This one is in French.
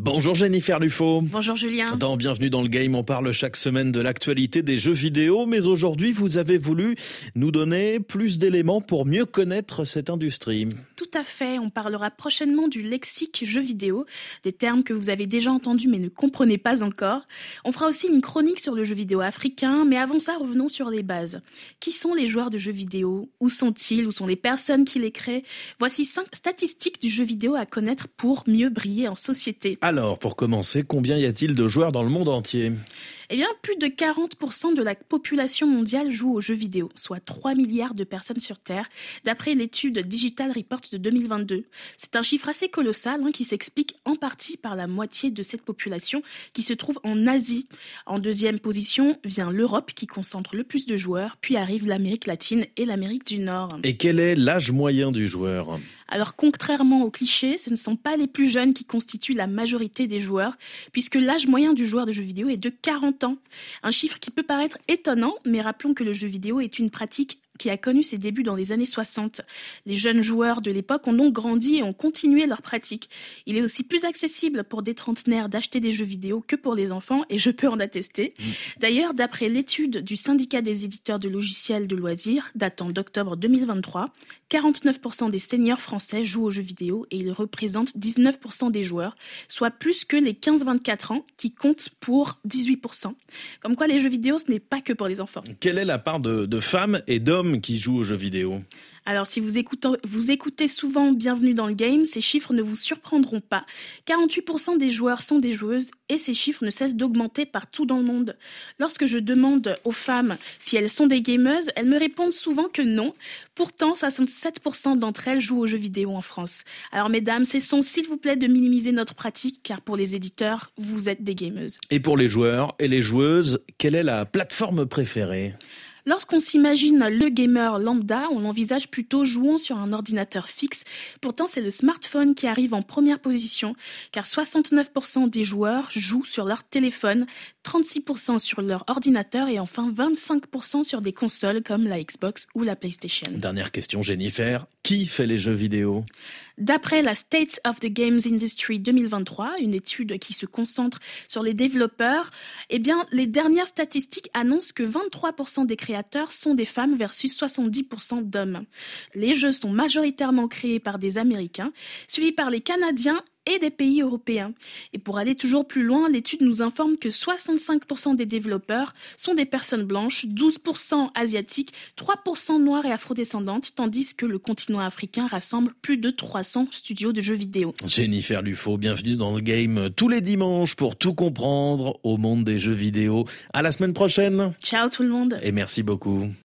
Bonjour Jennifer Lufo. Bonjour Julien. Dans Bienvenue dans le Game, on parle chaque semaine de l'actualité des jeux vidéo, mais aujourd'hui vous avez voulu nous donner plus d'éléments pour mieux connaître cette industrie. Tout à fait, on parlera prochainement du lexique jeux vidéo, des termes que vous avez déjà entendus mais ne comprenez pas encore. On fera aussi une chronique sur le jeu vidéo africain, mais avant ça revenons sur les bases. Qui sont les joueurs de jeux vidéo? Où sont-ils? Où sont les personnes qui les créent? Voici cinq statistiques du jeu vidéo à connaître pour mieux briller en société. Alors, pour commencer, combien y a-t-il de joueurs dans le monde entier? Eh bien, plus de 40% de la population mondiale joue aux jeux vidéo, soit 3 milliards de personnes sur Terre, d'après l'étude Digital Report de 2022. C'est un chiffre assez colossal hein, qui s'explique en partie par la moitié de cette population qui se trouve en Asie. En deuxième position vient l'Europe qui concentre le plus de joueurs, puis arrive l'Amérique latine et l'Amérique du Nord. Et quel est l'âge moyen du joueur? Alors contrairement aux clichés, ce ne sont pas les plus jeunes qui constituent la majorité des joueurs, puisque l'âge moyen du joueur de jeux vidéo est de 40 ans. Un chiffre qui peut paraître étonnant, mais rappelons que le jeu vidéo est une pratique qui a connu ses débuts dans les années 60. Les jeunes joueurs de l'époque ont donc grandi et ont continué leur pratique. Il est aussi plus accessible pour des trentenaires d'acheter des jeux vidéo que pour les enfants, et je peux en attester. Mm. D'ailleurs, d'après l'étude du syndicat des éditeurs de logiciels de loisirs, datant d'octobre 2023, 49% des seniors français jouent aux jeux vidéo et ils représentent 19% des joueurs, soit plus que les 15-24 ans qui comptent pour 18%. Comme quoi les jeux vidéo, ce n'est pas que pour les enfants. Quelle est la part de, de femmes et d'hommes qui jouent aux jeux vidéo alors si vous écoutez, vous écoutez souvent Bienvenue dans le game, ces chiffres ne vous surprendront pas. 48% des joueurs sont des joueuses et ces chiffres ne cessent d'augmenter partout dans le monde. Lorsque je demande aux femmes si elles sont des gameuses, elles me répondent souvent que non. Pourtant, 67% d'entre elles jouent aux jeux vidéo en France. Alors mesdames, cessons s'il vous plaît de minimiser notre pratique car pour les éditeurs, vous êtes des gameuses. Et pour les joueurs et les joueuses, quelle est la plateforme préférée? Lorsqu'on s'imagine le gamer lambda, on l'envisage plutôt jouant sur un ordinateur fixe. Pourtant, c'est le smartphone qui arrive en première position, car 69% des joueurs jouent sur leur téléphone, 36% sur leur ordinateur et enfin 25% sur des consoles comme la Xbox ou la PlayStation. Dernière question, Jennifer. Qui fait les jeux vidéo? D'après la State of the Games Industry 2023, une étude qui se concentre sur les développeurs, eh bien, les dernières statistiques annoncent que 23% des sont des femmes versus 70% d'hommes. Les jeux sont majoritairement créés par des Américains, suivis par les Canadiens et des pays européens. Et pour aller toujours plus loin, l'étude nous informe que 65% des développeurs sont des personnes blanches, 12% asiatiques, 3% noires et afrodescendantes, tandis que le continent africain rassemble plus de 300 studios de jeux vidéo. Jennifer Lufo, bienvenue dans le game tous les dimanches pour tout comprendre au monde des jeux vidéo. À la semaine prochaine. Ciao tout le monde. Et merci beaucoup.